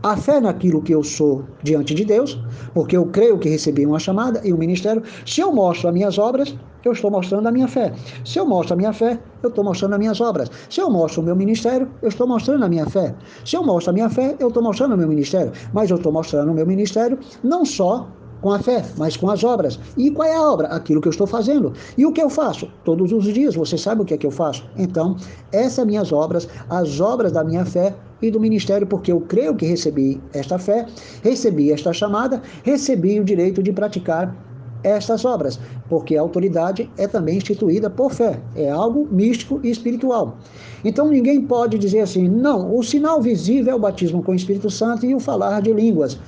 a fé naquilo que eu sou diante de Deus, porque eu creio que recebi uma chamada e um ministério. Se eu mostro as minhas obras, eu estou mostrando a minha fé. Se eu mostro a minha fé, eu estou mostrando as minhas obras. Se eu mostro o meu ministério, eu estou mostrando a minha fé. Se eu mostro a minha fé, eu estou mostrando o meu ministério. Mas eu estou mostrando o meu ministério não só com a fé, mas com as obras. E qual é a obra? Aquilo que eu estou fazendo. E o que eu faço? Todos os dias, você sabe o que é que eu faço? Então, essas minhas obras, as obras da minha fé e do ministério, porque eu creio que recebi esta fé, recebi esta chamada, recebi o direito de praticar estas obras, porque a autoridade é também instituída por fé, é algo místico e espiritual. Então ninguém pode dizer assim, não, o sinal visível é o batismo com o Espírito Santo e o falar de línguas.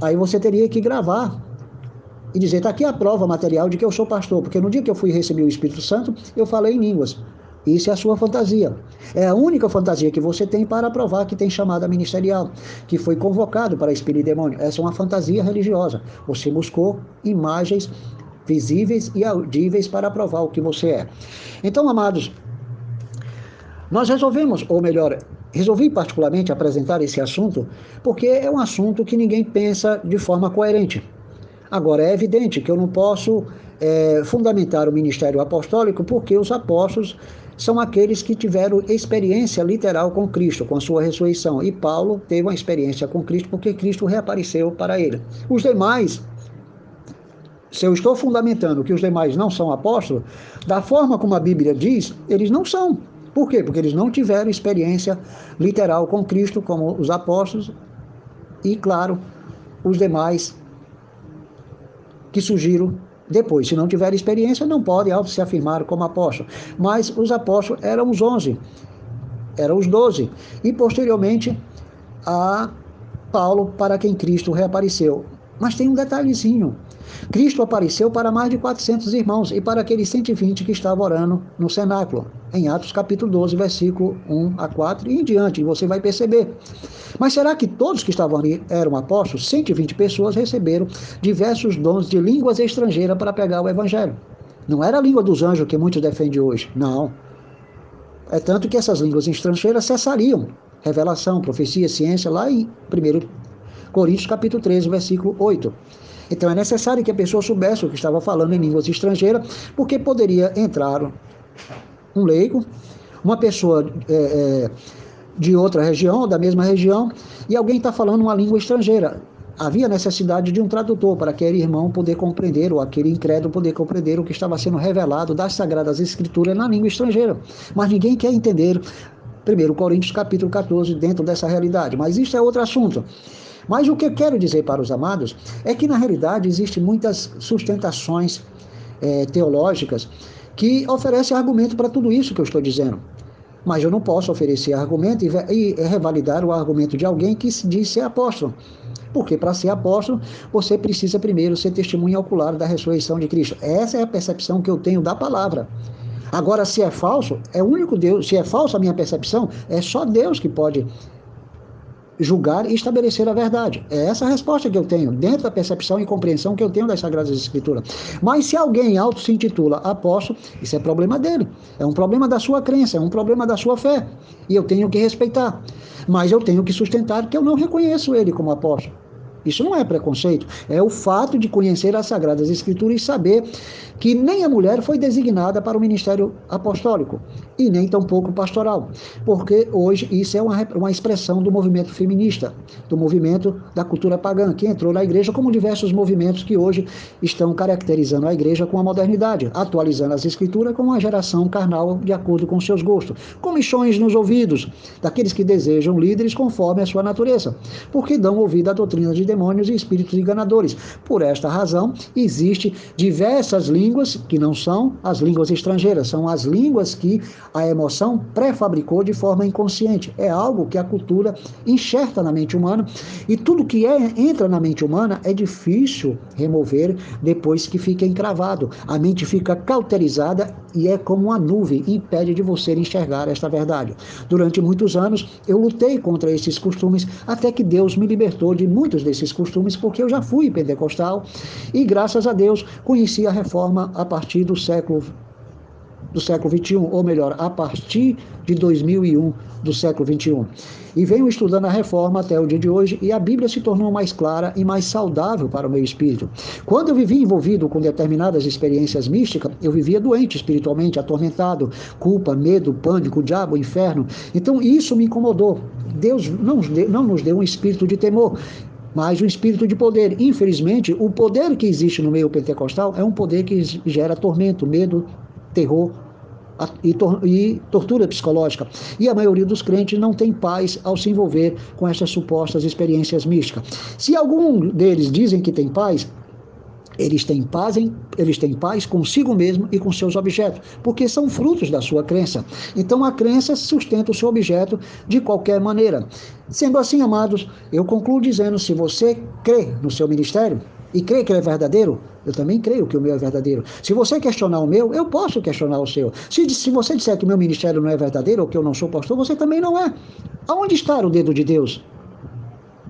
Aí você teria que gravar e dizer: está aqui a prova material de que eu sou pastor, porque no dia que eu fui receber o Espírito Santo, eu falei em línguas. Isso é a sua fantasia. É a única fantasia que você tem para provar que tem chamada ministerial, que foi convocado para espírito e demônio. Essa é uma fantasia religiosa. Você buscou imagens visíveis e audíveis para provar o que você é. Então, amados, nós resolvemos, ou melhor, Resolvi particularmente apresentar esse assunto porque é um assunto que ninguém pensa de forma coerente. Agora, é evidente que eu não posso é, fundamentar o ministério apostólico porque os apóstolos são aqueles que tiveram experiência literal com Cristo, com a sua ressurreição. E Paulo teve uma experiência com Cristo porque Cristo reapareceu para ele. Os demais, se eu estou fundamentando que os demais não são apóstolos, da forma como a Bíblia diz, eles não são. Por quê? Porque eles não tiveram experiência literal com Cristo, como os apóstolos, e, claro, os demais que surgiram depois. Se não tiverem experiência, não podem se afirmar como apóstolos. Mas os apóstolos eram os onze, eram os doze. E, posteriormente, a Paulo, para quem Cristo reapareceu. Mas tem um detalhezinho. Cristo apareceu para mais de 400 irmãos e para aqueles 120 que estavam orando no cenáculo, em Atos capítulo 12, versículo 1 a 4 e em diante, você vai perceber. Mas será que todos que estavam ali eram apóstolos? 120 pessoas receberam diversos dons de línguas estrangeiras para pregar o evangelho. Não era a língua dos anjos que muitos defendem hoje, não. É tanto que essas línguas estrangeiras cessariam. Revelação, profecia, ciência, lá em 1 Coríntios capítulo 13, versículo 8. Então é necessário que a pessoa soubesse o que estava falando em línguas estrangeiras, porque poderia entrar um leigo, uma pessoa é, é, de outra região, da mesma região, e alguém está falando uma língua estrangeira. Havia necessidade de um tradutor para aquele irmão poder compreender, ou aquele incrédulo poder compreender o que estava sendo revelado das Sagradas Escrituras na língua estrangeira. Mas ninguém quer entender 1 Coríntios capítulo 14 dentro dessa realidade. Mas isso é outro assunto. Mas o que eu quero dizer para os amados é que, na realidade, existem muitas sustentações é, teológicas que oferecem argumento para tudo isso que eu estou dizendo. Mas eu não posso oferecer argumento e, e revalidar o argumento de alguém que se diz ser apóstolo. Porque para ser apóstolo, você precisa primeiro ser testemunha ocular da ressurreição de Cristo. Essa é a percepção que eu tenho da palavra. Agora, se é falso, é o único Deus. Se é falsa a minha percepção, é só Deus que pode julgar e estabelecer a verdade. É essa a resposta que eu tenho, dentro da percepção e compreensão que eu tenho das Sagradas Escrituras. Mas se alguém auto se intitula apóstolo, isso é problema dele. É um problema da sua crença, é um problema da sua fé. E eu tenho que respeitar. Mas eu tenho que sustentar que eu não reconheço ele como apóstolo. Isso não é preconceito, é o fato de conhecer as Sagradas Escrituras e saber que nem a mulher foi designada para o ministério apostólico e nem tampouco pastoral, porque hoje isso é uma, uma expressão do movimento feminista, do movimento da cultura pagã, que entrou na igreja, como diversos movimentos que hoje estão caracterizando a igreja com a modernidade, atualizando as escrituras com uma geração carnal de acordo com seus gostos, com missões nos ouvidos daqueles que desejam líderes conforme a sua natureza, porque dão ouvido à doutrina de demônios e espíritos enganadores. Por esta razão, existe diversas línguas que não são as línguas estrangeiras, são as línguas que a emoção pré-fabricou de forma inconsciente. É algo que a cultura enxerta na mente humana e tudo que é, entra na mente humana é difícil remover depois que fica encravado. A mente fica cauterizada e é como uma nuvem, impede de você enxergar esta verdade. Durante muitos anos eu lutei contra esses costumes até que Deus me libertou de muitos desses costumes porque eu já fui pentecostal e graças a Deus conheci a reforma a partir do século do século 21, ou melhor, a partir de 2001 do século 21. E venho estudando a reforma até o dia de hoje e a Bíblia se tornou mais clara e mais saudável para o meu espírito. Quando eu vivia envolvido com determinadas experiências místicas, eu vivia doente espiritualmente, atormentado, culpa, medo, pânico, diabo, inferno. Então isso me incomodou. Deus não, não nos deu um espírito de temor, mas um espírito de poder. Infelizmente, o poder que existe no meio pentecostal é um poder que gera tormento, medo, terror, e, tor e, tortura psicológica. E a maioria dos crentes não tem paz ao se envolver com essas supostas experiências místicas. Se algum deles dizem que tem paz, eles têm paz, em, eles têm paz consigo mesmo e com seus objetos, porque são frutos da sua crença. Então a crença sustenta o seu objeto de qualquer maneira. Sendo assim, amados, eu concluo dizendo: se você crê no seu ministério, e crê que ele é verdadeiro, eu também creio que o meu é verdadeiro. Se você questionar o meu, eu posso questionar o seu. Se, se você disser que o meu ministério não é verdadeiro ou que eu não sou pastor, você também não é. Aonde está o dedo de Deus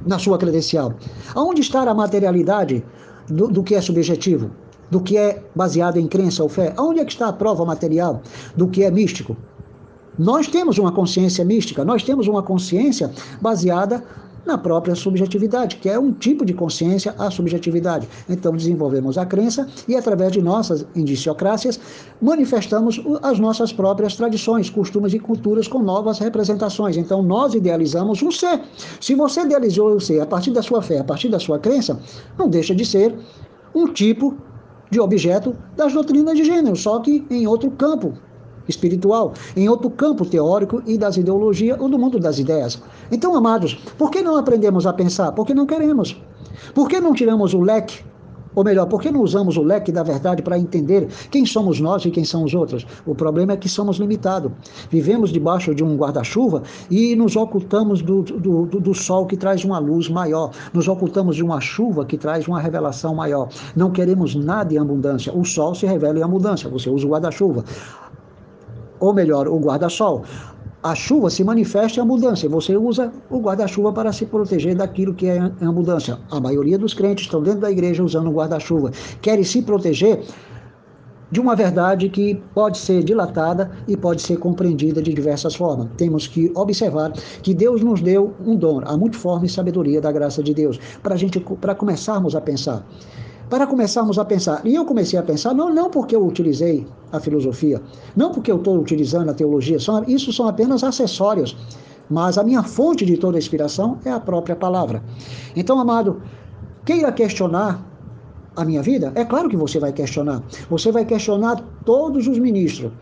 na sua credencial? Aonde está a materialidade do, do que é subjetivo? Do que é baseado em crença ou fé? Aonde é que está a prova material do que é místico? Nós temos uma consciência mística, nós temos uma consciência baseada na própria subjetividade, que é um tipo de consciência a subjetividade. Então desenvolvemos a crença e através de nossas indiciocrácias manifestamos as nossas próprias tradições, costumes e culturas com novas representações. Então nós idealizamos um ser. Se você idealizou o ser a partir da sua fé, a partir da sua crença, não deixa de ser um tipo de objeto das doutrinas de gênero, só que em outro campo, espiritual, em outro campo teórico e das ideologias ou do mundo das ideias. Então, amados, por que não aprendemos a pensar? Porque não queremos. Por que não tiramos o leque ou melhor, por que não usamos o leque da verdade para entender quem somos nós e quem são os outros? O problema é que somos limitados. Vivemos debaixo de um guarda-chuva e nos ocultamos do, do, do, sol que traz uma luz maior. Nos ocultamos de uma chuva que traz uma revelação maior. Não queremos nada em abundância. O sol se revela em abundância. Você usa o guarda-chuva ou melhor, o guarda-sol. A chuva se manifesta em abundância. Você usa o guarda-chuva para se proteger daquilo que é em abundância. A maioria dos crentes estão dentro da igreja usando o guarda-chuva. Querem se proteger de uma verdade que pode ser dilatada e pode ser compreendida de diversas formas. Temos que observar que Deus nos deu um dom, a multiforme sabedoria da graça de Deus, para gente, para começarmos a pensar para começarmos a pensar. E eu comecei a pensar, não, não porque eu utilizei a filosofia, não porque eu estou utilizando a teologia, são, isso são apenas acessórios, mas a minha fonte de toda inspiração é a própria palavra. Então, amado, queira questionar a minha vida? É claro que você vai questionar. Você vai questionar todos os ministros.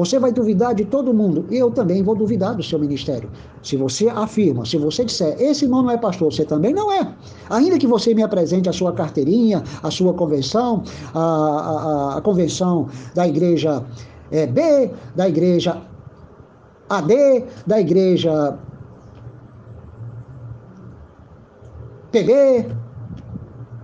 Você vai duvidar de todo mundo. E eu também vou duvidar do seu ministério. Se você afirma, se você disser, esse irmão não é pastor, você também não é. Ainda que você me apresente a sua carteirinha, a sua convenção, a, a, a convenção da igreja é, B, da igreja AD, da igreja PB.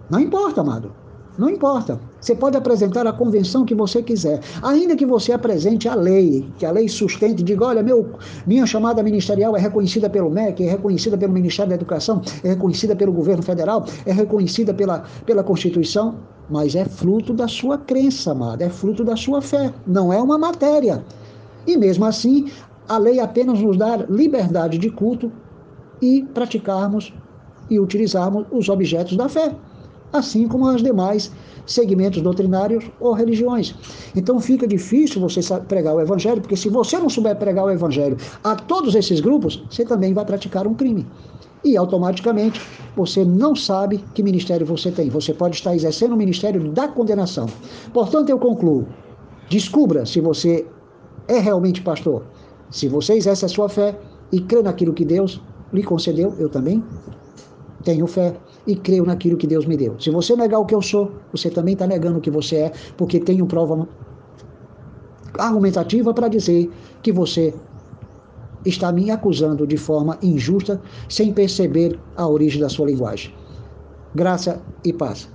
Não importa, amado. Não importa. Você pode apresentar a convenção que você quiser, ainda que você apresente a lei, que a lei sustente, diga, olha, meu, minha chamada ministerial é reconhecida pelo MEC, é reconhecida pelo Ministério da Educação, é reconhecida pelo governo federal, é reconhecida pela, pela Constituição, mas é fruto da sua crença, amada, é fruto da sua fé, não é uma matéria. E mesmo assim, a lei apenas nos dá liberdade de culto e praticarmos e utilizarmos os objetos da fé, assim como as demais segmentos doutrinários ou religiões. Então fica difícil você pregar o evangelho, porque se você não souber pregar o evangelho a todos esses grupos, você também vai praticar um crime. E automaticamente você não sabe que ministério você tem. Você pode estar exercendo o ministério da condenação. Portanto, eu concluo: descubra se você é realmente pastor. Se você exerce a sua fé e crê naquilo que Deus lhe concedeu, eu também tenho fé e creio naquilo que Deus me deu. Se você negar o que eu sou, você também está negando o que você é, porque tenho prova argumentativa para dizer que você está me acusando de forma injusta, sem perceber a origem da sua linguagem. Graça e paz.